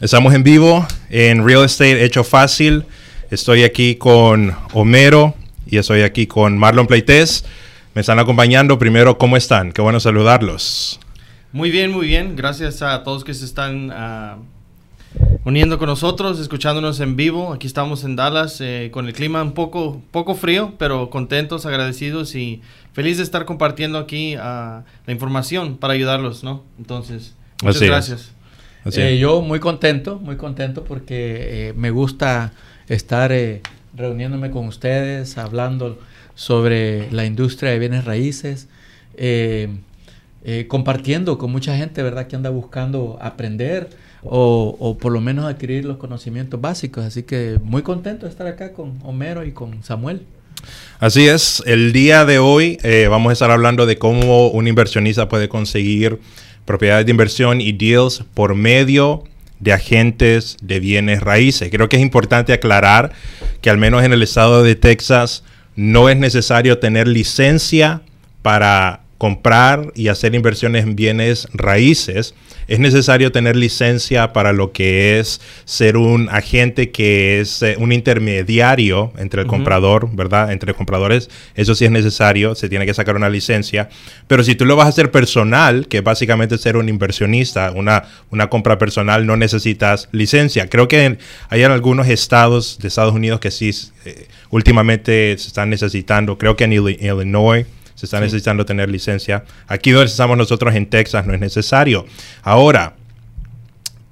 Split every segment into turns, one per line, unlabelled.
Estamos en vivo en Real Estate Hecho Fácil. Estoy aquí con Homero y estoy aquí con Marlon Pleites. Me están acompañando. Primero, ¿cómo están? Qué bueno saludarlos.
Muy bien, muy bien. Gracias a todos que se están uh, uniendo con nosotros, escuchándonos en vivo. Aquí estamos en Dallas eh, con el clima un poco, poco frío, pero contentos, agradecidos y feliz de estar compartiendo aquí uh, la información para ayudarlos, ¿no? Entonces, muchas
Así
gracias.
Es. Eh, yo muy contento, muy contento porque eh, me gusta estar eh, reuniéndome con ustedes, hablando sobre la industria de bienes raíces, compartiendo con mucha gente, ¿verdad?, que anda buscando aprender o, o, por lo menos adquirir los conocimientos básicos. Así que muy contento de estar acá con Homero y con Samuel.
Así es, el día de hoy vamos a estar hablando de cómo un inversionista puede conseguir propiedades de inversión y deals por medio de agentes de bienes raíces. Creo que es importante aclarar que al menos en el estado de Texas no es necesario tener licencia para comprar y hacer inversiones en bienes raíces, es necesario tener licencia para lo que es ser un agente que es eh, un intermediario entre el uh -huh. comprador, ¿verdad? Entre compradores, eso sí es necesario, se tiene que sacar una licencia. Pero si tú lo vas a hacer personal, que básicamente ser un inversionista, una, una compra personal, no necesitas licencia. Creo que en, hay en algunos estados de Estados Unidos que sí eh, últimamente se están necesitando, creo que en Illinois se está sí. necesitando tener licencia. Aquí donde estamos nosotros en Texas no es necesario. Ahora,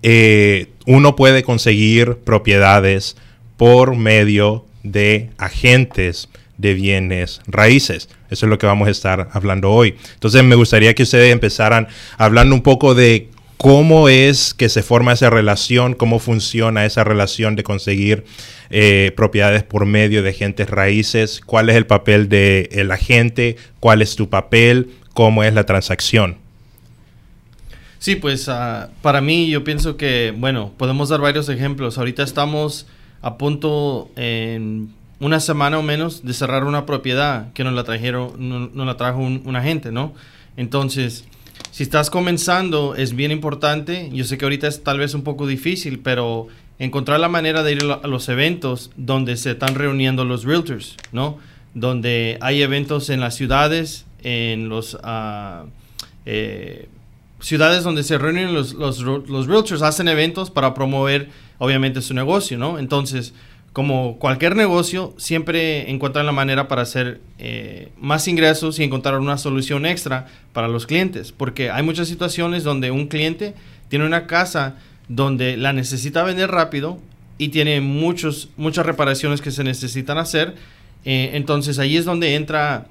eh, uno puede conseguir propiedades por medio de agentes de bienes raíces. Eso es lo que vamos a estar hablando hoy. Entonces me gustaría que ustedes empezaran hablando un poco de cómo es que se forma esa relación, cómo funciona esa relación de conseguir eh, propiedades por medio de agentes raíces, cuál es el papel del el agente, cuál es tu papel, cómo es la transacción.
Sí, pues uh, para mí yo pienso que, bueno, podemos dar varios ejemplos. Ahorita estamos a punto en una semana o menos de cerrar una propiedad que nos la trajeron, nos, nos la trajo un, un agente, ¿no? Entonces, si estás comenzando, es bien importante. Yo sé que ahorita es tal vez un poco difícil, pero encontrar la manera de ir a los eventos donde se están reuniendo los realtors, ¿no? Donde hay eventos en las ciudades, en los uh, ciudades donde se reúnen los, los, los realtors, hacen eventos para promover, obviamente, su negocio, ¿no? Entonces, como cualquier negocio, siempre encuentran la manera para hacer eh, más ingresos y encontrar una solución extra para los clientes. Porque hay muchas situaciones donde un cliente tiene una casa donde la necesita vender rápido y tiene muchos, muchas reparaciones que se necesitan hacer. Eh, entonces ahí es donde entra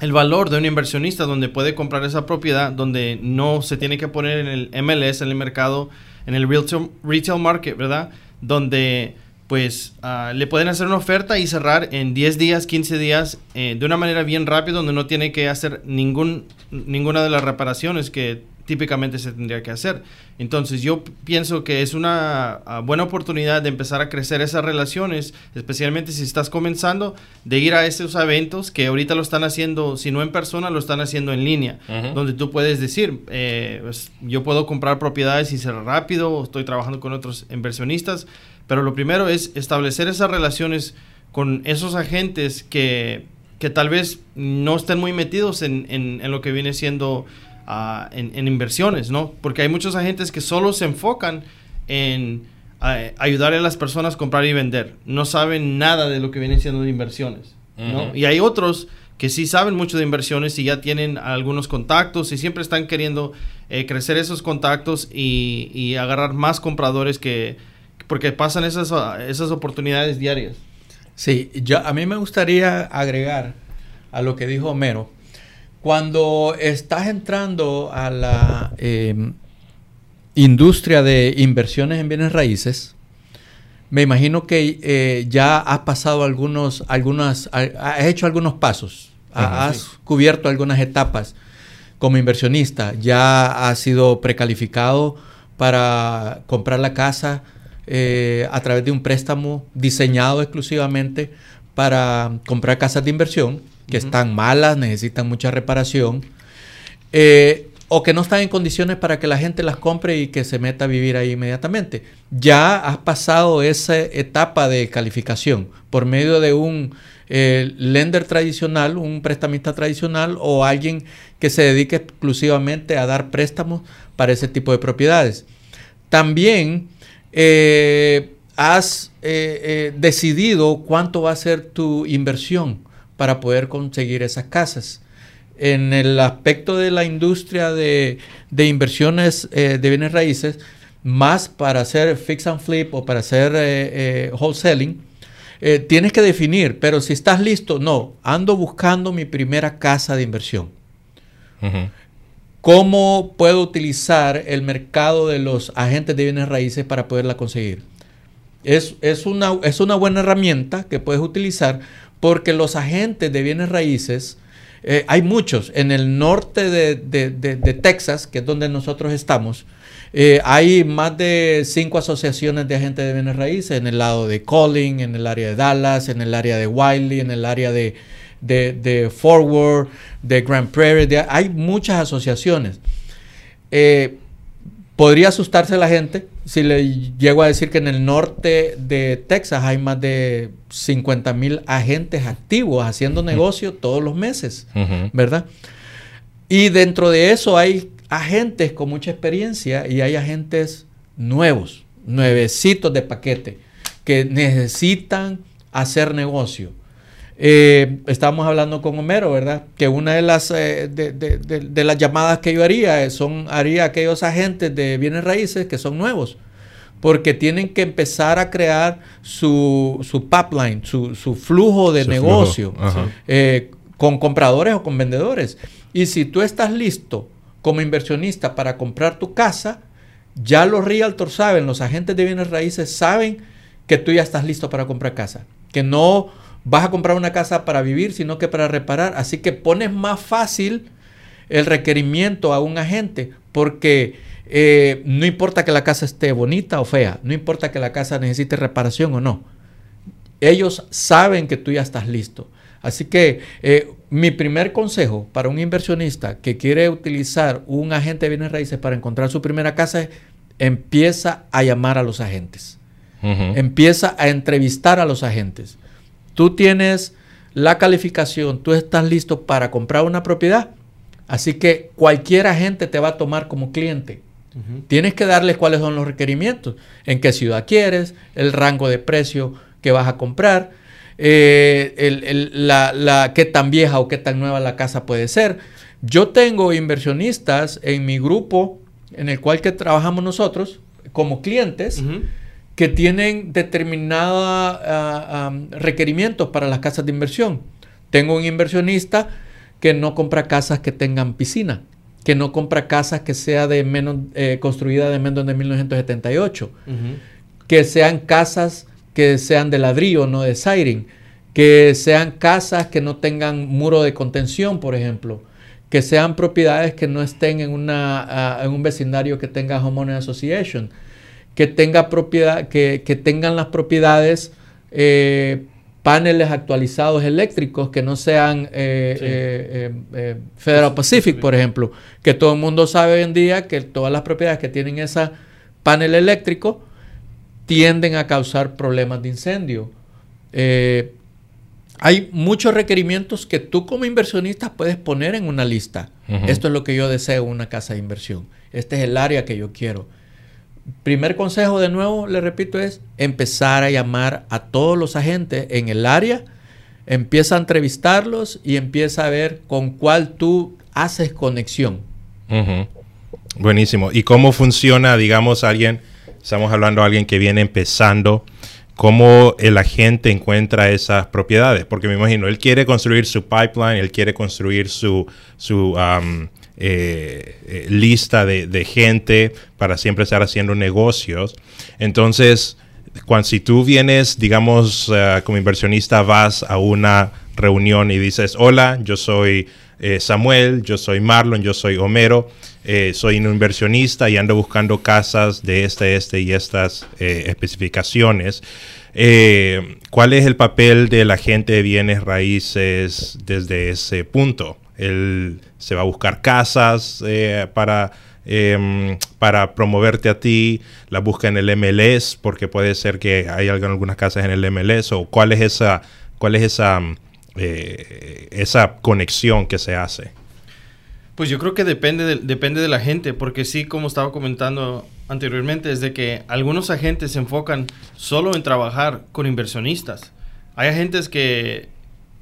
el valor de un inversionista, donde puede comprar esa propiedad, donde no se tiene que poner en el MLS, en el mercado, en el retail, retail market, ¿verdad? Donde pues uh, le pueden hacer una oferta y cerrar en 10 días, 15 días, eh, de una manera bien rápida, donde no tiene que hacer ningún, ninguna de las reparaciones que típicamente se tendría que hacer. Entonces yo pienso que es una uh, buena oportunidad de empezar a crecer esas relaciones, especialmente si estás comenzando, de ir a esos eventos que ahorita lo están haciendo, si no en persona, lo están haciendo en línea, uh -huh. donde tú puedes decir, eh, pues, yo puedo comprar propiedades y cerrar rápido, estoy trabajando con otros inversionistas, pero lo primero es establecer esas relaciones con esos agentes que, que tal vez no estén muy metidos en, en, en lo que viene siendo uh, en, en, inversiones, ¿no? Porque hay muchos agentes que solo se enfocan en uh, ayudar a las personas a comprar y vender. No saben nada de lo que viene siendo de inversiones, ¿no? Uh -huh. Y hay otros que sí saben mucho de inversiones y ya tienen algunos contactos y siempre están queriendo eh, crecer esos contactos y, y agarrar más compradores que porque pasan esas, esas oportunidades diarias.
Sí, yo, a mí me gustaría agregar a lo que dijo Homero. Cuando estás entrando a la eh, industria de inversiones en bienes raíces, me imagino que eh, ya has pasado algunos, algunas, has hecho algunos pasos, -huh, has sí. cubierto algunas etapas como inversionista, ya has sido precalificado para comprar la casa, eh, a través de un préstamo diseñado exclusivamente para comprar casas de inversión que uh -huh. están malas, necesitan mucha reparación. Eh, o que no están en condiciones para que la gente las compre y que se meta a vivir ahí inmediatamente. Ya has pasado esa etapa de calificación por medio de un eh, lender tradicional, un prestamista tradicional o alguien que se dedique exclusivamente a dar préstamos para ese tipo de propiedades. También eh, has eh, decidido cuánto va a ser tu inversión para poder conseguir esas casas en el aspecto de la industria de, inversiones eh, de bienes raíces, más para hacer fix and flip o para hacer eh, eh, wholesaling, tienes que definir, pero si estás listo, no, ando buscando mi primera casa de inversión. ¿Cómo puedo utilizar el mercado de los agentes de bienes raíces para poderla conseguir? Es, es, una, es una buena herramienta que puedes utilizar porque los agentes de bienes raíces eh, hay muchos. En el norte de, Texas, que es donde nosotros estamos, eh, hay más de cinco asociaciones de agentes de bienes raíces en el lado de Collin, en el área de Dallas, en el área de Wiley, en el área de, de Forward, de Grand Prairie. hay muchas asociaciones. Eh, podría asustarse la gente si le llego a decir que en el norte de Texas hay más de 50 mil agentes activos haciendo negocio todos los meses, ¿verdad? Y dentro de eso hay agentes con mucha experiencia y hay agentes nuevos, nuevecitos de paquete, que necesitan hacer negocio. Eh, estábamos hablando con Homero, ¿verdad? Que una de las, eh, de, las llamadas que yo haría son, haría aquellos agentes de bienes raíces que son nuevos, porque tienen que empezar a crear su, su pipeline, su, flujo de negocio eh, con compradores o con vendedores. Y si tú estás listo como inversionista para comprar tu casa, ya los realtors saben, los agentes de bienes raíces saben que tú ya estás listo para comprar casa, que no vas a comprar una casa para vivir, sino que para reparar. Así que pones más fácil el requerimiento a un agente porque eh, no importa que la casa esté bonita o fea, no importa que la casa necesite reparación o no. Ellos saben que tú ya estás listo. Así que eh, mi primer consejo para un inversionista que quiere utilizar un agente de bienes raíces para encontrar su primera casa es empieza a llamar a los agentes. Empieza a entrevistar a los agentes tú tienes la calificación, tú estás listo para comprar una propiedad, así que cualquier agente te va a tomar como cliente. Tienes que darles cuáles son los requerimientos, en qué ciudad quieres, el rango de precio que vas a comprar, eh, la, qué tan vieja o qué tan nueva la casa puede ser. Yo tengo inversionistas en mi grupo en el cual que trabajamos nosotros como clientes que tienen determinados ah, requerimientos para las casas de inversión. Tengo un inversionista que no compra casas que tengan piscina, que no compra casas que sea de menos eh, construida de menos de 1978, que sean casas que sean de ladrillo, no de siding, que sean casas que no tengan muro de contención, por ejemplo, que sean propiedades que no estén en, una, ah, en un vecindario que tenga homeowner association que, tenga propiedad, que, tengan las propiedades eh, paneles actualizados eléctricos que no sean eh, eh, Federal Pacific, por ejemplo, que todo el mundo sabe hoy en día que todas las propiedades que tienen ese panel eléctrico tienden a causar problemas de incendio. hay muchos requerimientos que tú como inversionista puedes poner en una lista. Esto es lo que yo deseo en una casa de inversión. Este es el área que yo quiero primer consejo de nuevo, le repito, es empezar a llamar a todos los agentes en el área, empieza a entrevistarlos y empieza a ver con cuál tú haces conexión.
Buenísimo. ¿Y cómo funciona, digamos, alguien, estamos hablando de alguien que viene empezando, cómo el agente encuentra esas propiedades? Porque me imagino, él quiere construir su pipeline, él quiere construir su, eh, eh, lista de, gente para siempre estar haciendo negocios. Entonces, cuando, si tú vienes, digamos, eh, como inversionista, vas a una reunión y dices, hola, yo soy Samuel, yo soy Marlon, yo soy Homero, soy un inversionista y ando buscando casas de este, este y estas especificaciones. ¿Cuál es el papel del agente de bienes raíces desde ese punto? Él se va a buscar casas eh, para, em, para promoverte a ti, la busca en el MLS, porque puede ser que hay algunas casas en el MLS, o cuál es esa, cuál es esa, eh, esa conexión que se hace.
Pues yo creo que depende de, depende de la gente, porque sí, como estaba comentando anteriormente, es de que algunos agentes se enfocan solo en trabajar con inversionistas. Hay agentes que,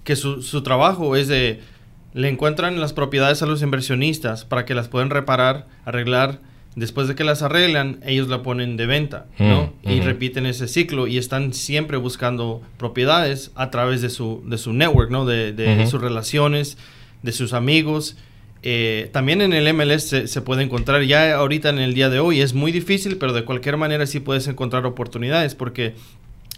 que su, su trabajo es de, le encuentran las propiedades a los inversionistas para que las puedan reparar, arreglar. Después de que las arreglan, ellos la ponen de venta, ¿no?
Mm,
Y
ujú.
repiten ese ciclo y están siempre buscando propiedades a través de su, de su network, ¿no? De, de
Ujú.
sus relaciones, de sus amigos. Eh, también en el MLS se, se puede encontrar, ya ahorita en el día de hoy es muy difícil, pero de cualquier manera sí puedes encontrar oportunidades porque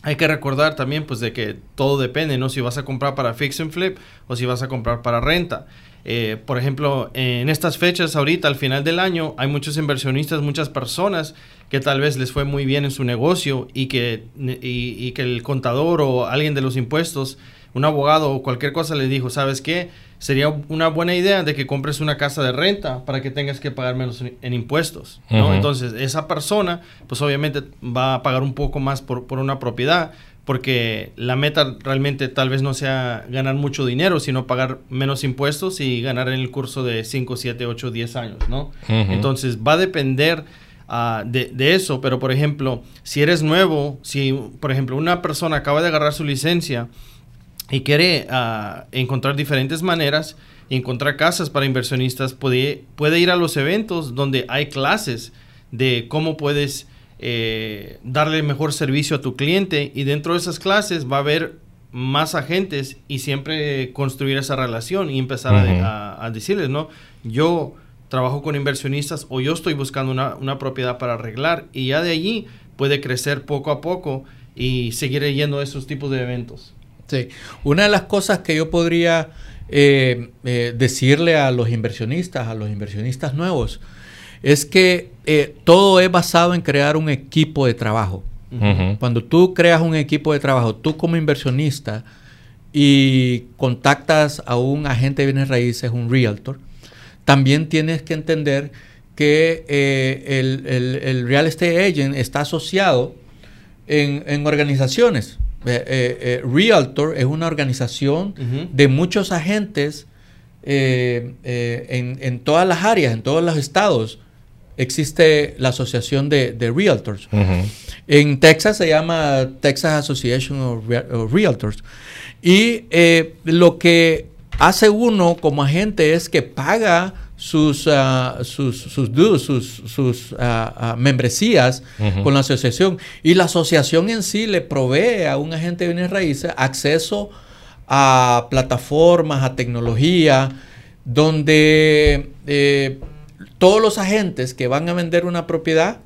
hay que recordar también pues de que todo depende, ¿no? Si vas a comprar para fix and flip o si vas a comprar para renta. Eh, por ejemplo, en estas fechas ahorita, al final del año, hay muchos inversionistas, muchas personas que tal vez les fue muy bien en su negocio y que, y, y que el contador o alguien de los impuestos, un abogado o cualquier cosa le dijo, ¿sabes qué? Sería una buena idea de que compres una casa de renta para que tengas que pagar menos en, impuestos, ¿no? Entonces, esa persona, pues obviamente va a pagar un poco más por, por una propiedad, porque la meta realmente tal vez no sea ganar mucho dinero, sino pagar menos impuestos y ganar en el curso de 5, 7, 8, 10 años, ¿no? Entonces, va a depender ah, de, de eso, pero por ejemplo, si eres nuevo, si por ejemplo una persona acaba de agarrar su licencia, y quiere ah, encontrar diferentes maneras y encontrar casas para inversionistas, puede, puede ir a los eventos donde hay clases de cómo puedes eh, darle mejor servicio a tu cliente y dentro de esas clases va a haber más agentes y siempre construir esa relación y empezar a, a decirles, ¿no? Yo trabajo con inversionistas o yo estoy buscando una, una propiedad para arreglar y ya de allí puede crecer poco a poco y seguir yendo a esos tipos de eventos.
Sí. Una de las cosas que yo podría eh, eh, decirle a los inversionistas, a los inversionistas nuevos, es que eh, todo es basado en crear un equipo de trabajo. Cuando tú creas un equipo de trabajo, tú como inversionista y contactas a un agente de bienes raíces, un realtor, también tienes que entender que eh, el, el- el real estate agent está asociado en, en organizaciones. Eh, eh, eh, realtor es una organización de muchos agentes eh, en, en todas las áreas, en todos los estados. Existe la asociación de, de realtors. En Texas se llama Texas Association of, Rea- of Realtors. Y lo que hace uno como agente es que paga sus, ah, sus, sus dues, sus, sus ah, membresías con la asociación. Y la asociación en sí le provee a un agente de bienes raíces acceso a plataformas, a tecnología, donde eh, todos los agentes que van a vender una propiedad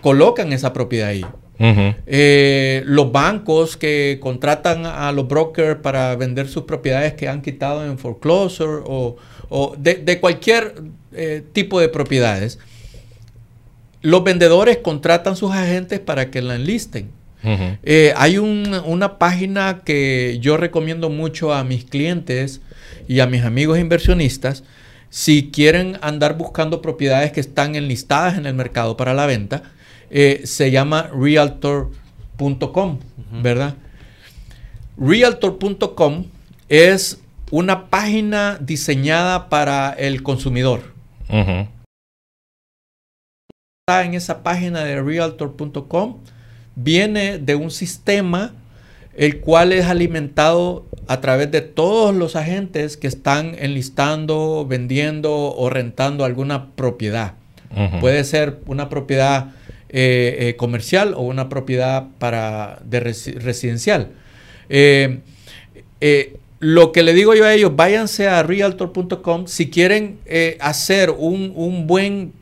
colocan esa propiedad ahí. Eh, los bancos que contratan a los brokers para vender sus propiedades que han quitado en foreclosure o, o de, de cualquier eh, tipo de propiedades, los vendedores contratan sus agentes para que la enlisten. Eh, hay un- una página que yo recomiendo mucho a mis clientes y a mis amigos inversionistas si quieren andar buscando propiedades que están enlistadas en el mercado para la venta. eh, se llama realtor.com, ¿verdad? Realtor.com es una página diseñada para el consumidor en esa página de realtor.com viene de un sistema el cual es alimentado a través de todos los agentes que están enlistando, vendiendo o rentando alguna propiedad. Puede ser una propiedad eh, eh, comercial o una propiedad para, de resi- residencial. Eh, lo que le digo yo a ellos, váyanse a realtor.com si quieren eh, hacer un, un buen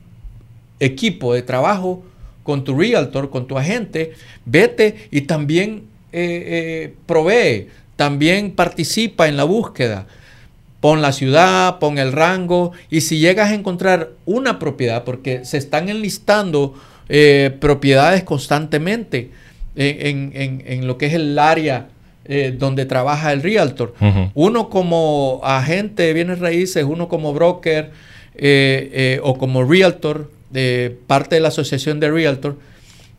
equipo de trabajo con tu realtor, con tu agente, vete y también eh, eh, provee, también participa en la búsqueda. Pon la ciudad, pon el rango y si llegas a encontrar una propiedad, porque se están enlistando propiedades constantemente en, en- en- en lo que es el área eh, donde trabaja el realtor. Uno como agente de bienes raíces, uno como broker o como realtor, de parte de la asociación de realtor,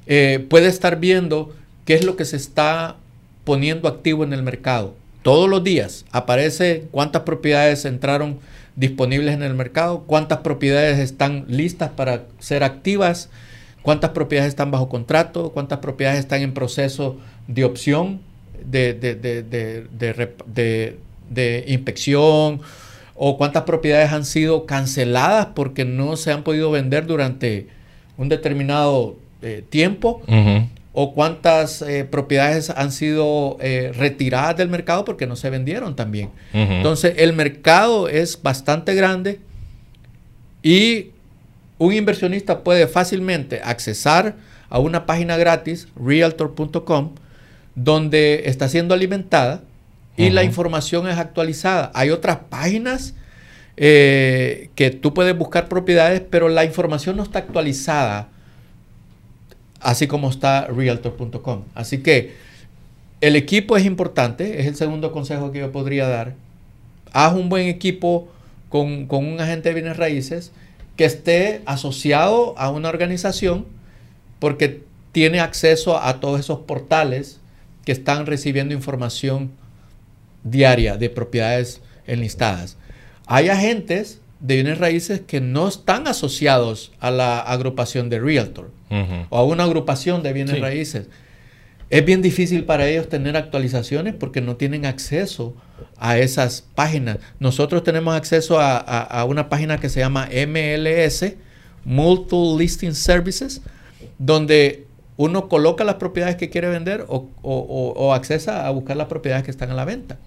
puede estar viendo qué es lo que se está poniendo activo en el mercado. Todos los días aparece cuántas propiedades entraron disponibles en el mercado, cuántas propiedades están listas para ser activas, cuántas propiedades están bajo contrato, cuántas propiedades están en proceso de opción, de, de, inspección, o cuántas propiedades han sido canceladas porque no se han podido vender durante un determinado eh, tiempo o cuántas eh, propiedades han sido eh, retiradas del mercado porque no se vendieron también. Entonces, el mercado es bastante grande y un inversionista puede fácilmente accesar a una página gratis, realtor.com, donde está siendo alimentada y la información es actualizada. Hay otras páginas eh, que tú puedes buscar propiedades, pero la información no está actualizada así como está realtor.com. Así que el equipo es importante, es el segundo consejo que yo podría dar. Haz un buen equipo con, un agente de bienes raíces que esté asociado a una organización porque tiene acceso a todos esos portales que están recibiendo información diaria de propiedades enlistadas. Hay agentes de bienes raíces que no están asociados a la agrupación de Realtor o a una agrupación de bienes raíces. Es bien difícil para ellos tener actualizaciones porque no tienen acceso a esas páginas. Nosotros tenemos acceso a, una página que se llama MLS, Multiple Listing Services, donde uno coloca las propiedades que quiere vender o, o, accesa a buscar las propiedades que están a la venta.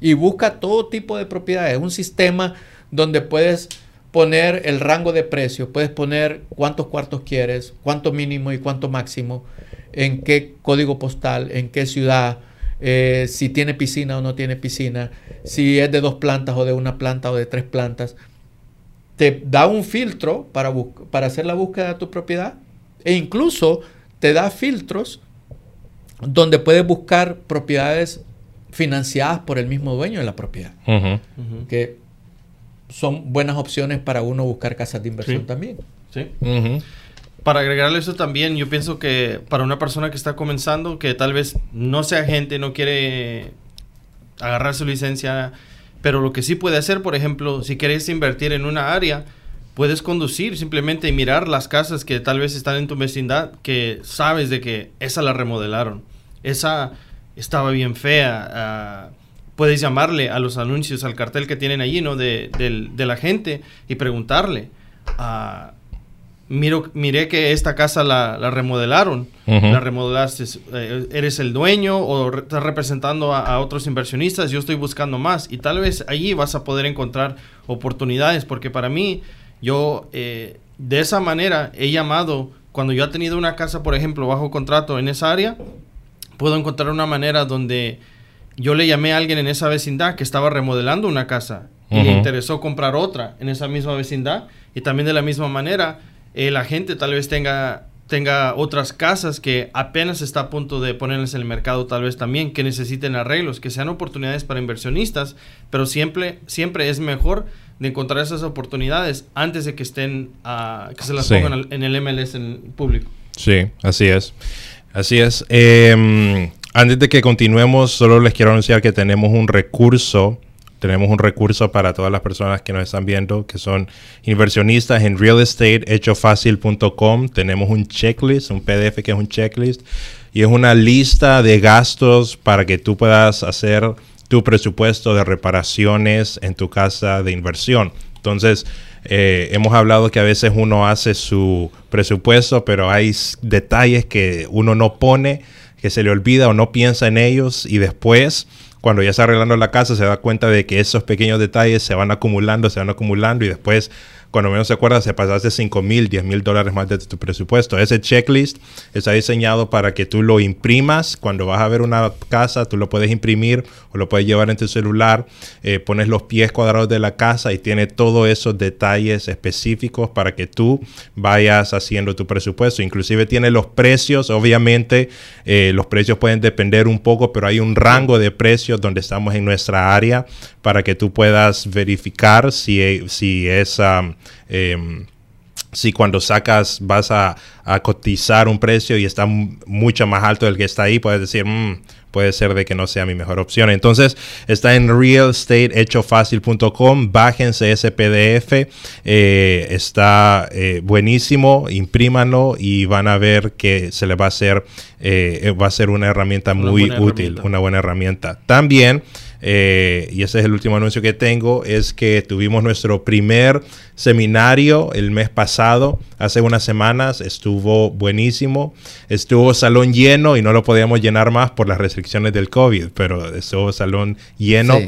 Y busca todo tipo de propiedades. Es un sistema donde puedes poner el rango de precio, puedes poner cuántos cuartos quieres, cuánto mínimo y cuánto máximo, en qué código postal, en qué ciudad, eh, si tiene piscina o no tiene piscina, si es de dos plantas o de una planta o de tres plantas. Te da un filtro para, para hacer la búsqueda de tu propiedad e incluso te da filtros donde puedes buscar propiedades financiadas por el mismo dueño de la propiedad. Que son buenas opciones para uno buscar casas de inversión también.
Sí. Para agregarle eso también, yo pienso que para una persona que está comenzando, que tal vez no sea agente, no quiere agarrar su licencia, pero lo que sí puede hacer, por ejemplo, si quieres invertir en una área, puedes conducir simplemente y mirar las casas que tal vez están en tu vecindad, que sabes de que esa la remodelaron, esa estaba bien fea. Ah, puedes llamarle a los anuncios, al cartel que tienen allí, ¿no? De, la gente y preguntarle. Uh, miro, miré que esta casa la, remodelaron, la remodelaste, eh, eres el dueño o estás representando a, otros inversionistas, yo estoy buscando más y tal vez allí vas a poder encontrar oportunidades, porque para mí, yo eh, de esa manera he llamado, cuando yo he tenido una casa, por ejemplo, bajo contrato en esa área, puedo encontrar una manera donde yo le llamé a alguien en esa vecindad que estaba remodelando una casa y le interesó comprar otra en esa misma vecindad. Y también de la misma manera, eh, la gente tal vez tenga, tenga otras casas que apenas está a punto de ponerles en el mercado, tal vez también, que necesiten arreglos, que sean oportunidades para inversionistas, pero siempre, siempre es mejor de encontrar esas oportunidades antes de que estén, uh, que se las pongan en el MLS en público.
Sí, así es. Así es. Eh, antes de que continuemos, solo les quiero anunciar que tenemos un recurso. Tenemos un recurso para todas las personas que nos están viendo, que son inversionistas en realestateHechoFácil.com. Tenemos un checklist, un PDF que es un checklist. Y es una lista de gastos para que tú puedas hacer tu presupuesto de reparaciones en tu casa de inversión. Entonces, eh, hemos hablado que a veces uno hace su presupuesto, pero hay detalles que uno no pone que se le olvida o no piensa en ellos y después, cuando ya está arreglando la casa, se da cuenta de que esos pequeños detalles se van acumulando, se van acumulando y después cuando menos se acuerda, se pasaste 5 mil, 10 mil dólares más de tu presupuesto. Ese checklist está diseñado para que tú lo imprimas. Cuando vas a ver una casa, tú lo puedes imprimir o lo puedes llevar en tu celular. Eh, pones los pies cuadrados de la casa y tiene todos esos detalles específicos para que tú vayas haciendo tu presupuesto. Inclusive tiene los precios. Obviamente, eh, los precios pueden depender un poco, pero hay un rango de precios donde estamos en nuestra área para que tú puedas verificar si, si es... Em, si cuando sacas vas a, cotizar un precio y está mucho más alto del que está ahí, puedes decir, mm, puede ser de que no sea mi mejor opción. Entonces está en realestateHechoFácil.com, bájense ese PDF, eh, está eh, buenísimo, imprímanlo y van a ver que se les va a hacer, eh, va a ser una herramienta muy útil, una buena herramienta. También eh, y ese es el último anuncio que tengo, es que tuvimos nuestro primer seminario el mes pasado, hace unas semanas, estuvo buenísimo, estuvo salón lleno y no lo podíamos llenar más por las restricciones del COVID, pero estuvo salón lleno.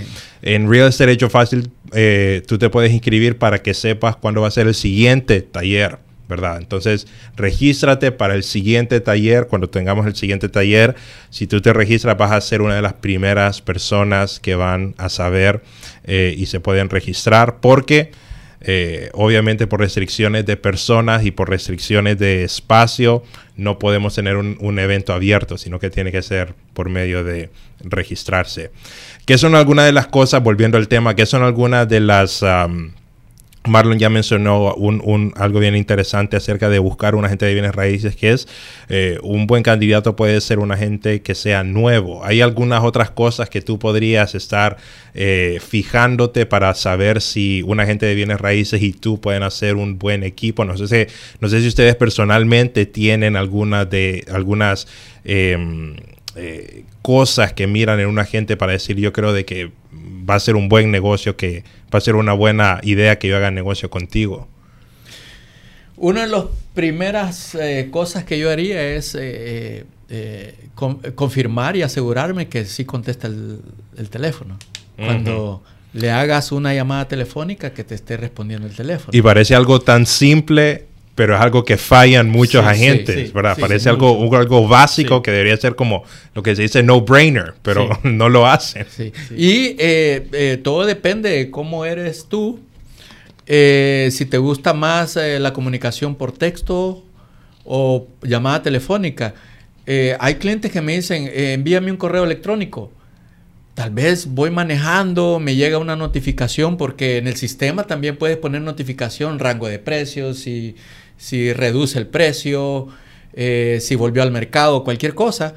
En Real Estate Hecho Fácil, eh, tú te puedes inscribir para que sepas cuándo va a ser el siguiente taller. ¿Verdad? Entonces, regístrate para el siguiente taller. Cuando tengamos el siguiente taller, si tú te registras, vas a ser una de las primeras personas que van a saber eh, y se pueden registrar porque... Eh, obviamente por restricciones de personas y por restricciones de espacio no podemos tener un, evento abierto, sino que tiene que ser por medio de registrarse. ¿Qué son algunas de las cosas, volviendo al tema, qué son algunas de las... Marlon ya mencionó un, algo bien interesante acerca de buscar un agente de bienes raíces, que es eh, un buen candidato puede ser un agente que sea nuevo. Hay algunas otras cosas que tú podrías estar eh, fijándote para saber si un agente de bienes raíces y tú pueden hacer un buen equipo. No sé si, no sé si ustedes personalmente tienen algunas de algunas em, eh, cosas que miran en un agente para decir yo creo de que va a ser un buen negocio, que va a ser una buena idea que yo haga negocio contigo?
Una de las primeras eh, cosas que yo haría es eh, confirmar y asegurarme que sí contesta el, teléfono. Cuando le hagas una llamada telefónica que te esté respondiendo el teléfono.
Y parece algo tan simple pero es algo que fallan muchos agentes, ¿verdad? Parece algo, algo básico que debería ser como lo que se dice no-brainer, pero no lo hacen.
Y eh, eh, todo depende de cómo eres tú. Eh, si te gusta más la comunicación por texto o llamada telefónica. hay clientes que me dicen, envíame un correo electrónico. Tal vez voy manejando, me llega una notificación porque en el sistema también puedes poner notificación, rango de precios y si reduce el precio, eh, si volvió al mercado, cualquier cosa,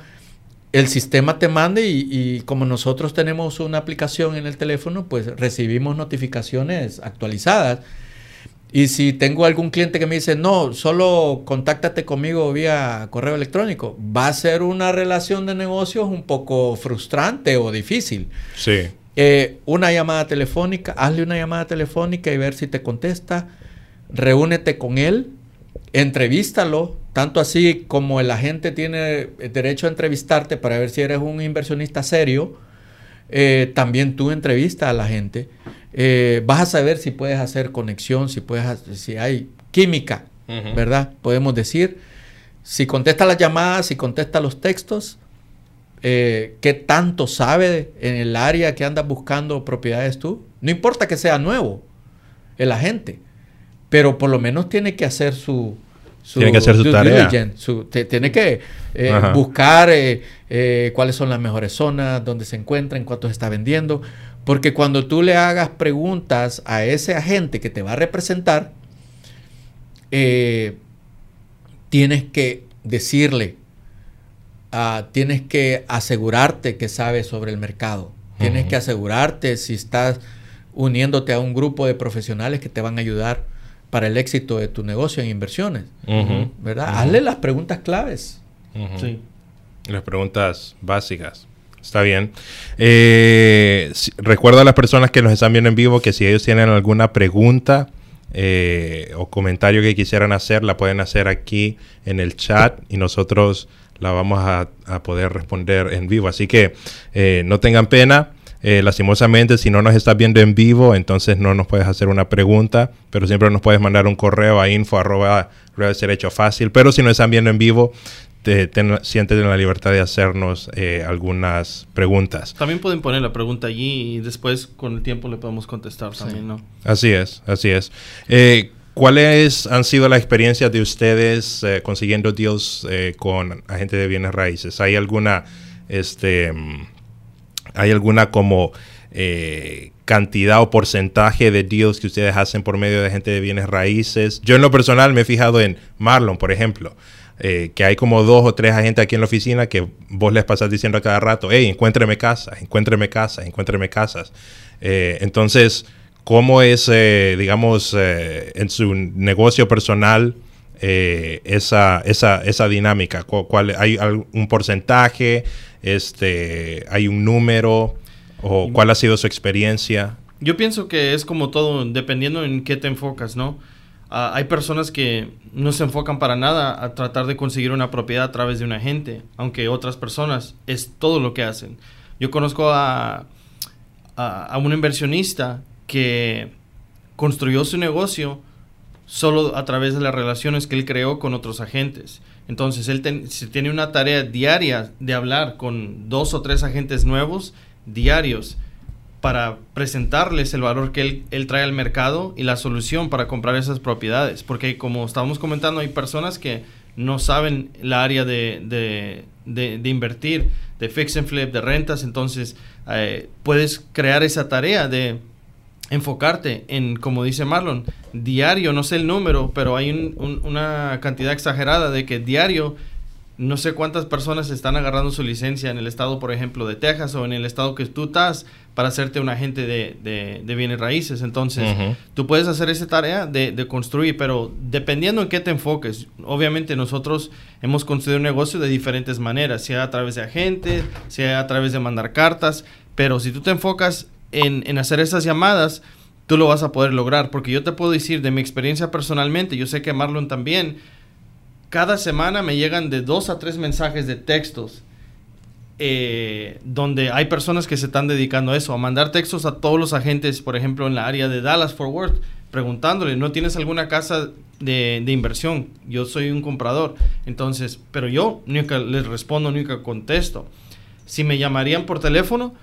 el sistema te mande y, como nosotros tenemos una aplicación en el teléfono, pues recibimos notificaciones actualizadas. Y si tengo algún cliente que me dice, no, solo contáctate conmigo vía correo electrónico, va a ser una relación de negocios un poco frustrante o difícil.
Sí.
Eh, una llamada telefónica, hazle una llamada telefónica y ver si te contesta. Reúnete con él, entrevístalo, tanto así como el agente tiene derecho a entrevistarte para ver si eres un inversionista serio, eh, también tú entrevista a la gente. Eh, vas a saber si puedes hacer conexión, si, puedes, si hay química, ¿verdad? Podemos decir, si contesta las llamadas, si contesta los textos, eh, qué tanto sabe en el área que andas buscando propiedades tú. No importa que sea nuevo el agente pero por lo menos tiene que hacer su,
tiene que hacer su tarea.
tiene que eh, buscar eh, eh, cuáles son las mejores zonas, dónde se encuentra, en cuánto se está vendiendo. Porque cuando tú le hagas preguntas a ese agente que te va a representar, tienes que decirle, ah, tienes que asegurarte que sabes sobre el mercado. Tienes que asegurarte si estás uniéndote a un grupo de profesionales que te van a ayudar para el éxito de tu negocio en inversiones. ¿Verdad? Hazle las preguntas claves.
Sí. Las preguntas básicas. Está bien. Eh, recuerdo a las personas que nos están viendo en vivo que si ellos tienen alguna pregunta eh, o comentario que quisieran hacer, la pueden hacer aquí en el chat y nosotros la vamos a, poder responder en vivo. Así que eh, no tengan pena Eh, lastimosamente, si no nos estás viendo en vivo, entonces no nos puedes hacer una pregunta, pero siempre nos puedes mandar un correo a info arroba derecho fácil. Pero si nos están viendo en vivo, te, te, sienten la libertad de hacernos eh, algunas preguntas.
También pueden poner la pregunta allí y después con el tiempo le podemos contestar también, ¿no?
Así es, así es. Eh, ¿Cuáles han sido las experiencias de ustedes eh, consiguiendo deals con agentes de bienes raíces? ¿Hay alguna, este, hay alguna como cantidad o porcentaje de deals que ustedes hacen por medio de gente de bienes raíces? Yo en lo personal me he fijado en Marlon, por ejemplo. Eh, que hay como dos o tres agentes aquí en la oficina que vos les pasás diciendo a cada rato, hey, encuéntreme casas, encuéntreme casas, encuéntreme casas. Eh, entonces, ¿cómo es, eh, digamos, en su negocio personal esa, esa, esa, dinámica? ¿Cuál, ¿Hay un porcentaje? Este, ¿Hay un número? ¿O cuál ha sido su experiencia?
Yo pienso que es como todo, dependiendo en qué te enfocas, ¿no? Ah, hay personas que no se enfocan para nada a tratar de conseguir una propiedad a través de un agente, aunque otras personas es todo lo que hacen. Yo conozco a, a, un inversionista que construyó su negocio solo a través de las relaciones que él creó con otros agentes. Entonces, él tiene una tarea diaria de hablar con dos o tres agentes nuevos diarios para presentarles el valor que él, trae al mercado y la solución para comprar esas propiedades. Porque como estábamos comentando, hay personas que no saben la área de, invertir, de fix and flip, de rentas, entonces eh, puedes crear esa tarea de enfocarte en, como dice Marlon, diario, no sé el número, pero hay una cantidad exagerada de que diario no sé cuántas personas están agarrando su licencia en el estado, por ejemplo, de Texas o en el estado que tú estás para hacerte un agente de, bienes raíces. Entonces, tú puedes hacer esa tarea de, construir, pero dependiendo en qué te enfoques. Obviamente nosotros hemos construido un negocio de diferentes maneras, sea a través de agentes, sea a través de mandar cartas, pero si tú te enfocas en, en hacer esas llamadas, tú lo vas a poder lograr. Porque yo te puedo decir de mi experiencia personalmente, yo sé que Marlon también, cada semana me llegan de dos a tres mensajes de textos eh, donde hay personas que se están dedicando a eso, a mandar textos a todos los agentes, por ejemplo, en la área de Dallas Fort Worth, preguntándole, ¿no tienes alguna casa de, inversión? Yo soy un comprador. Entonces, pero yo nunca les respondo, nunca contesto. Si me llamarían por teléfono,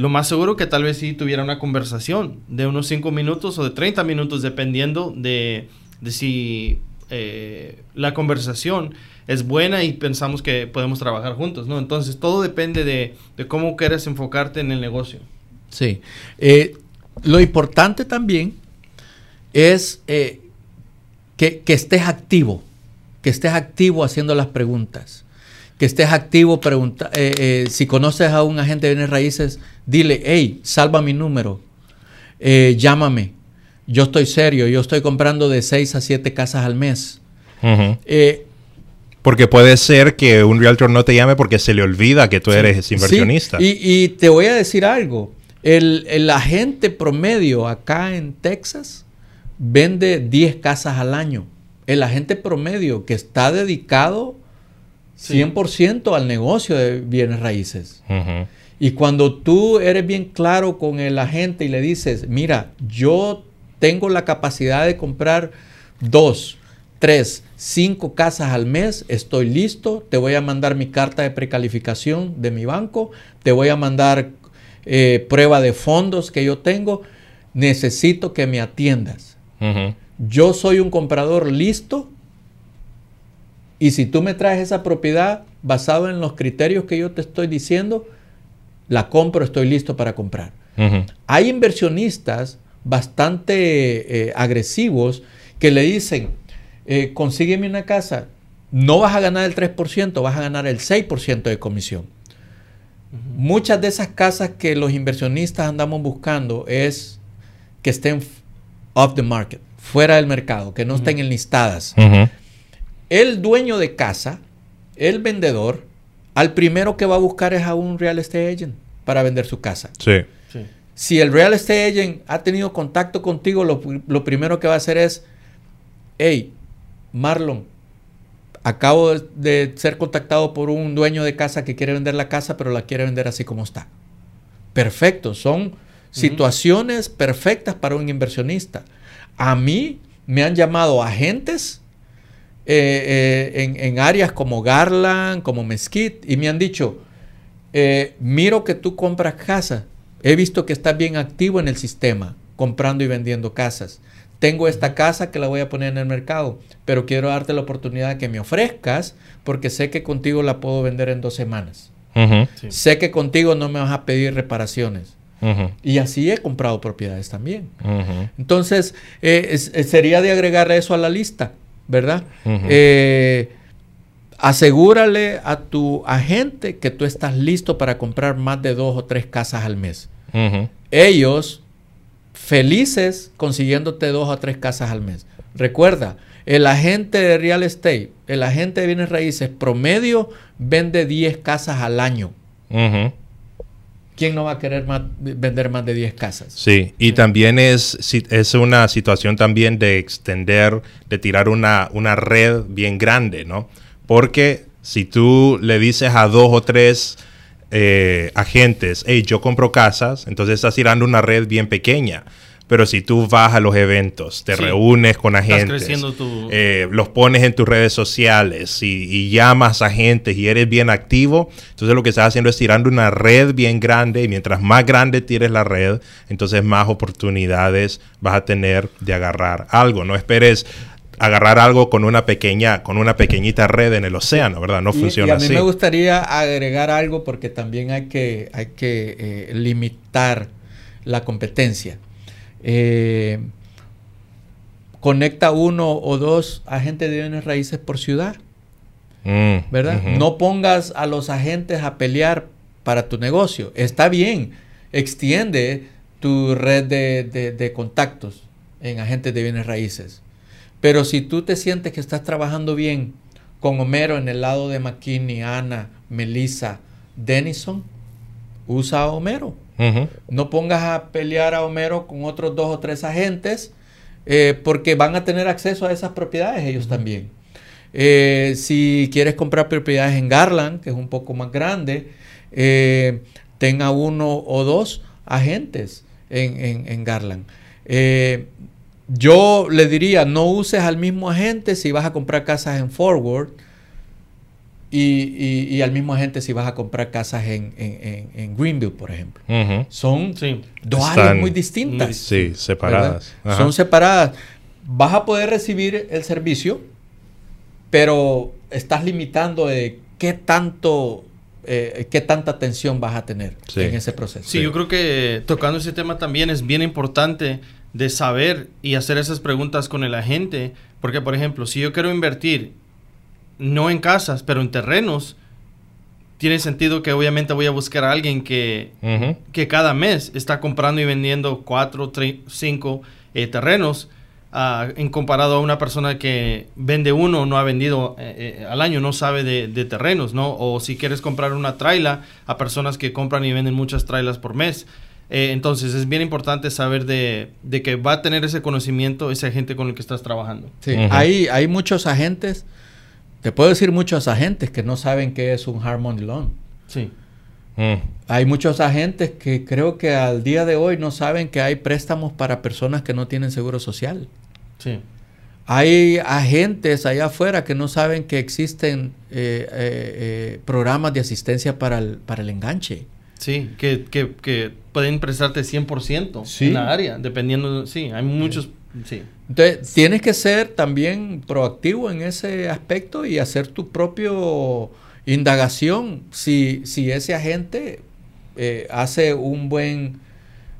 lo más seguro que tal vez sí tuviera una conversación de unos 5 minutos o de 30 minutos, dependiendo de, de si eh, la conversación es buena y pensamos que podemos trabajar juntos, ¿no? Entonces todo depende de, cómo quieres enfocarte en el negocio.
Sí. Eh, lo importante también es eh, que, estés activo, que estés activo haciendo las preguntas, que estés activo, pregunta, si conoces a un agente de bienes raíces, dile, hey, salva mi número, llámame, yo estoy serio, yo estoy comprando de 6 a 7 casas al mes.
Eh, porque puede ser que un realtor no te llame porque se le olvida que tú eres inversionista.
Y, te voy a decir algo. El, agente promedio acá en Texas vende 10 casas al año. El agente promedio que está dedicado 100% al negocio de bienes raíces. Y cuando tú eres bien claro con el agente y le dices, mira, yo tengo la capacidad de comprar dos, tres, cinco casas al mes, estoy listo, te voy a mandar mi carta de precalificación de mi banco, te voy a mandar eh, prueba de fondos que yo tengo, necesito que me atiendas. Yo soy un comprador listo y si tú me traes esa propiedad basado en los criterios que yo te estoy diciendo, la compro, estoy listo para comprar. Hay inversionistas bastante eh, agresivos que le dicen, eh, consígueme una casa, no vas a ganar el 3%, vas a ganar el 6% de comisión. Muchas de esas casas que los inversionistas andamos buscando es que estén off the market, fuera del mercado, que no estén enlistadas. El dueño de casa, el vendedor, al primero que va a buscar es a un real estate agent para vender su casa.
Sí.
Si el real estate agent ha tenido contacto contigo, lo, primero que va a hacer es, hey, Marlon, acabo de, ser contactado por un dueño de casa que quiere vender la casa, pero la quiere vender así como está. perfecto, son situaciones perfectas para un inversionista. A mí me han llamado agentes eh, eh, en, áreas como Garland, como Mesquite, y me han dicho, eh, miro que tú compras casas, he visto que estás bien activo en el sistema, comprando y vendiendo casas. Tengo esta casa que la voy a poner en el mercado, pero quiero darte la oportunidad que me ofrezcas porque sé que contigo la puedo vender en dos semanas. Sé que contigo no me vas a pedir reparaciones. Y así he comprado propiedades también. Entonces, eh, sería de agregar eso a la lista, ¿verdad? Eh, asegúrale a tu agente que tú estás listo para comprar más de dos o tres casas al mes. Ellos felices consiguiéndote dos o tres casas al mes. Recuerda, el agente de real estate, el agente de bienes raíces promedio vende 10 casas al año. ¿Quién no va a querer vender más de 10 casas?
Sí, y también es, es una situación también de extender, de tirar una, una red bien grande, ¿no? Porque si tú le dices a dos o tres eh, agentes, hey, yo compro casas, entonces estás tirando una red bien pequeña. Pero si tú vas a los eventos, te reúnes con agentes, eh, los pones en tus redes sociales y, llamas a agentes y eres bien activo, entonces lo que estás haciendo es tirando una red bien grande y mientras más grande tires la red, entonces más oportunidades vas a tener de agarrar algo. No esperes agarrar algo con una pequeña, con una pequeñita red en el océano, ¿verdad? No funciona así.
A mí me gustaría agregar algo porque también hay que, hay que eh, limitar la competencia. Eh, conecta uno o dos agentes de bienes raíces por ciudad. Mm, ¿Verdad? No pongas a los agentes a pelear para tu negocio. Está bien, extiende tu red de, contactos en agentes de bienes raíces. Pero si tú te sientes que estás trabajando bien con Homero en el lado de McKinney, Ana, Melissa, Denison, usa a Homero. No pongas a pelear a Homero con otros dos o tres agentes eh, porque van a tener acceso a esas propiedades ellos también. Eh, si quieres comprar propiedades en Garland, que es un poco más grande, eh, tenga uno o dos agentes en, en Garland. yo le diría, no uses al mismo agente si vas a comprar casas en Forward y, al mismo agente si vas a comprar casas en, en, Greenville, por ejemplo. Son dos áreas muy distintas.
sí, separadas.
Son separadas. Vas a poder recibir el servicio, pero estás limitando de qué tanto eh, qué tanta atención vas a tener en ese proceso.
Sí, yo creo que tocando ese tema también es bien importante de saber y hacer esas preguntas con el agente, porque por ejemplo, si yo quiero invertir no en casas, pero en terrenos, tiene sentido que obviamente voy a buscar a alguien que, que cada mes está comprando y vendiendo cuatro, cinco eh, terrenos. Ah, en comparado a una persona que vende uno, no ha vendido eh, eh, al año, no sabe de, terrenos, ¿no? O si quieres comprar una traila, a personas que compran y venden muchas trailas por mes. entonces es bien importante saber de, que va a tener ese conocimiento ese agente con el que estás trabajando.
Sí, hay, hay muchos agentes te puedo decir muchos agentes que no saben qué es un Harmony Loan.
Sí.
Mm. Hay muchos agentes que creo que al día de hoy no saben que hay préstamos para personas que no tienen seguro social.
Sí.
Hay agentes allá afuera que no saben que existen eh, eh, eh, programas de asistencia para el, para el enganche.
Sí, que, que, pueden prestarte 100% en la área, dependiendo. Sí, hay muchos Sí.
Entonces, tienes que ser también proactivo en ese aspecto y hacer tu propio indagación si, si ese agente eh, hace un buen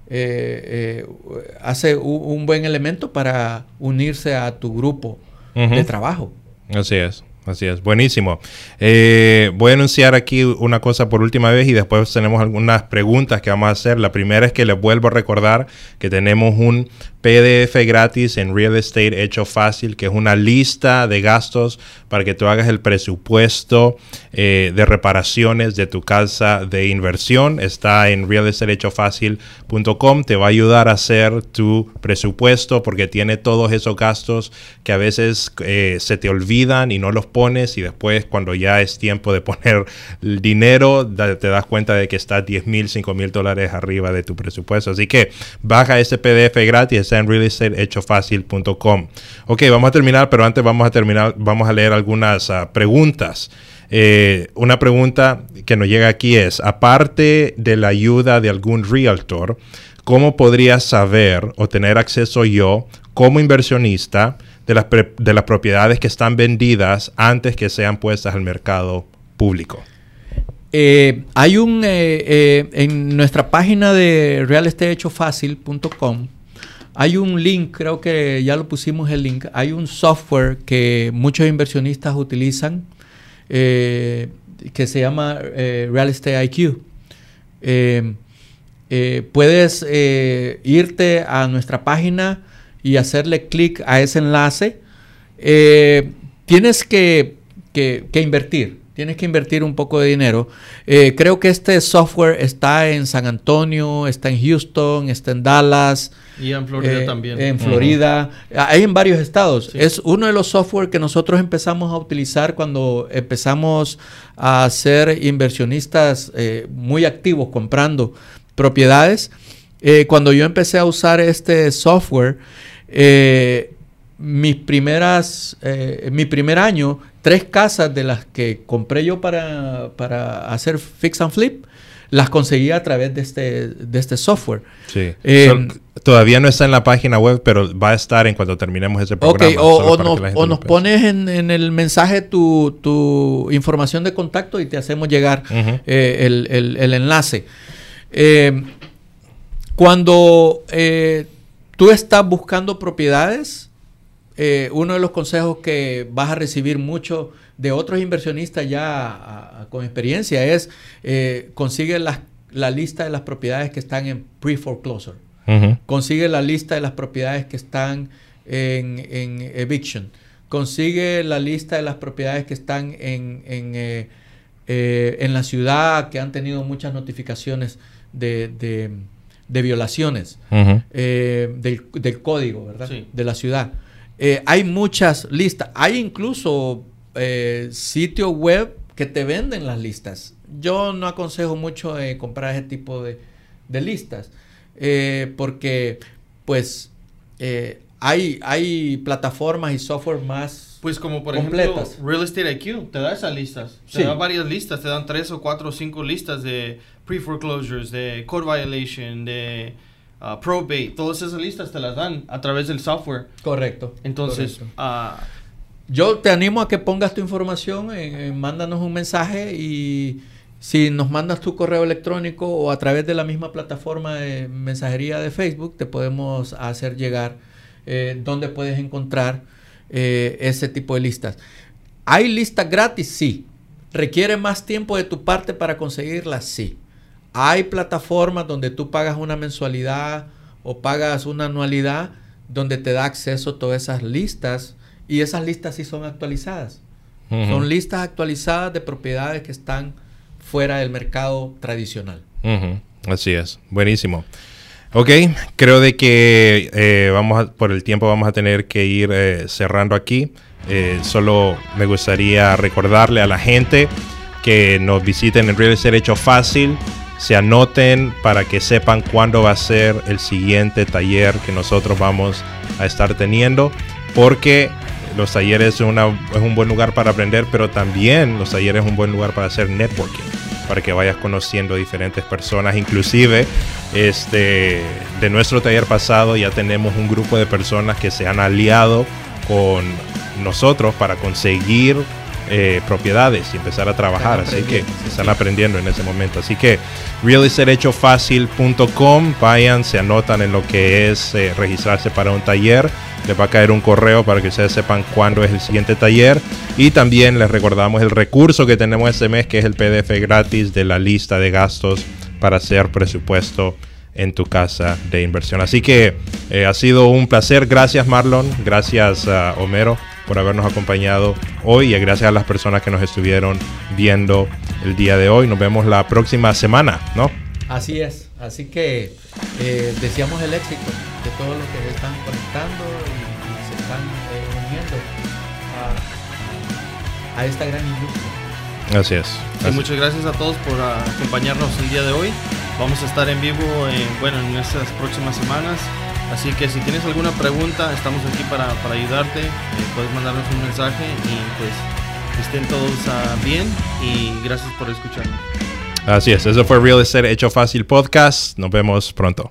eh, eh, hace un, buen elemento para unirse a tu grupo de trabajo.
Así es. Así es, buenísimo. Eh, voy a anunciar aquí una cosa por última vez y después tenemos algunas preguntas que vamos a hacer. La primera es que les vuelvo a recordar que tenemos un PDF gratis en Real Estate Hecho Fácil, que es una lista de gastos para que tú hagas el presupuesto eh, de reparaciones de tu casa de inversión. Está en realestateHechoFácil.com. Te va a ayudar a hacer tu presupuesto porque tiene todos esos gastos que a veces eh, se te olvidan y no los pones y después cuando ya es tiempo de poner el dinero te das cuenta de que está 10 mil, 5 mil dólares arriba de tu presupuesto. Así que baja ese PDF gratis realestateHechoFácil.com. Ok, vamos a terminar, pero antes vamos a terminar, vamos a leer algunas ah, preguntas. Eh, una pregunta que nos llega aquí es, aparte de la ayuda de algún realtor, ¿cómo podría saber o tener acceso yo como inversionista de las, de las propiedades que están vendidas antes que sean puestas al mercado público?
Eh, hay un, eh, en nuestra página de realestateHechoFácil.com, hay un link, creo que ya lo pusimos el link, hay un software que muchos inversionistas utilizan eh, que se llama eh, Real Estate IQ. Eh, puedes irte a nuestra página y hacerle clic a ese enlace. tienes que, que, que invertir tienes que invertir un poco de dinero. Eh, creo que este software está en San Antonio, está en Houston, está en Dallas.
Y en Florida
eh,
también.
En Florida. Hay en varios estados. Es uno de los software que nosotros empezamos a utilizar cuando empezamos a ser inversionistas eh, muy activos comprando propiedades. cuando yo empecé a usar este software, mis primeras, mi primer año tres casas de las que compré yo para, hacer fix and flip, las conseguí a través de este, de este software.
Sí. Eh, todavía no está en la página web, pero va a estar en cuanto terminemos ese programa.
Ok, o, nos, pones en, el mensaje tu, información de contacto y te hacemos llegar eh, el, enlace. Eh, cuando tú estás buscando propiedades, eh, uno de los consejos que vas a recibir mucho de otros inversionistas ya con experiencia es eh, consigue la, lista de las propiedades que están en pre-foreclosure. Consigue la lista de las propiedades que están en, eviction. Consigue la lista de las propiedades que están en, en, eh, la ciudad, que han tenido muchas notificaciones de, violaciones del, código, ¿verdad? De la ciudad. Eh, hay muchas listas. Hay incluso eh, sitios web que te venden las listas. Yo no aconsejo mucho eh, comprar ese tipo de, listas. porque, pues, hay, hay plataformas y software más
pues como por ejemplo Real Estate IQ te da esas listas, te da varias listas, te dan tres o cuatro o cinco listas de pre-foreclosures, de code violation, de uh, probate, todas esas listas te las dan a través del software.
Correcto.
Entonces, uh,
yo te animo a que pongas tu información, mándanos un mensaje y si nos mandas tu correo electrónico o a través de la misma plataforma de mensajería de Facebook, te podemos hacer llegar eh, donde puedes encontrar eh, ese tipo de listas. ¿Hay listas gratis? Sí. ¿Requiere más tiempo de tu parte para conseguirlas? Sí. Hay plataformas donde tú pagas una mensualidad o pagas una anualidad donde te da acceso a todas esas listas y esas listas sí son actualizadas. Son listas actualizadas de propiedades que están fuera del mercado tradicional.
Así es, buenísimo. Ok, creo de que eh, vamos por el tiempo vamos a tener que ir eh, cerrando aquí. Eh, solo me gustaría recordarle a la gente que nos visiten en Real Estate Hecho Fácil se anoten para que sepan cuándo va a ser el siguiente taller que nosotros vamos a estar teniendo, porque los talleres es, un buen lugar para aprender, pero también los talleres es un buen lugar para hacer networking, para que vayas conociendo diferentes personas, inclusive este, de nuestro taller pasado ya tenemos un grupo de personas que se han aliado con nosotros para conseguir eh, propiedades y empezar a trabajar. Así que están aprendiendo en ese momento. Así que realestateHechoFácil.com, vayan, se anotan en lo que es eh, registrarse para un taller. Les va a caer un correo para que ustedes sepan cuándo es el siguiente taller. Y también les recordamos el recurso que tenemos este mes, que es el PDF gratis de la lista de gastos para hacer presupuesto en tu casa de inversión. Así que eh, ha sido un placer. Gracias Marlon, gracias a Homero por habernos acompañado hoy y gracias a las personas que nos estuvieron viendo el día de hoy. Nos vemos la próxima semana, ¿no?
Así es, así que eh, deseamos el éxito de todos los que se están conectando y, se están eh, uniendo a, esta gran industria.
Así es.
muchas gracias a todos por acompañarnos el día de hoy. Vamos a estar en vivo en, bueno, en estas próximas semanas. Así que si tienes alguna pregunta, estamos aquí para, para ayudarte. Eh, puedes mandarnos un mensaje y pues estén todos ah, bien y gracias por escucharnos.
Así es, eso fue Real Estate Hecho Fácil Podcast. Nos vemos pronto.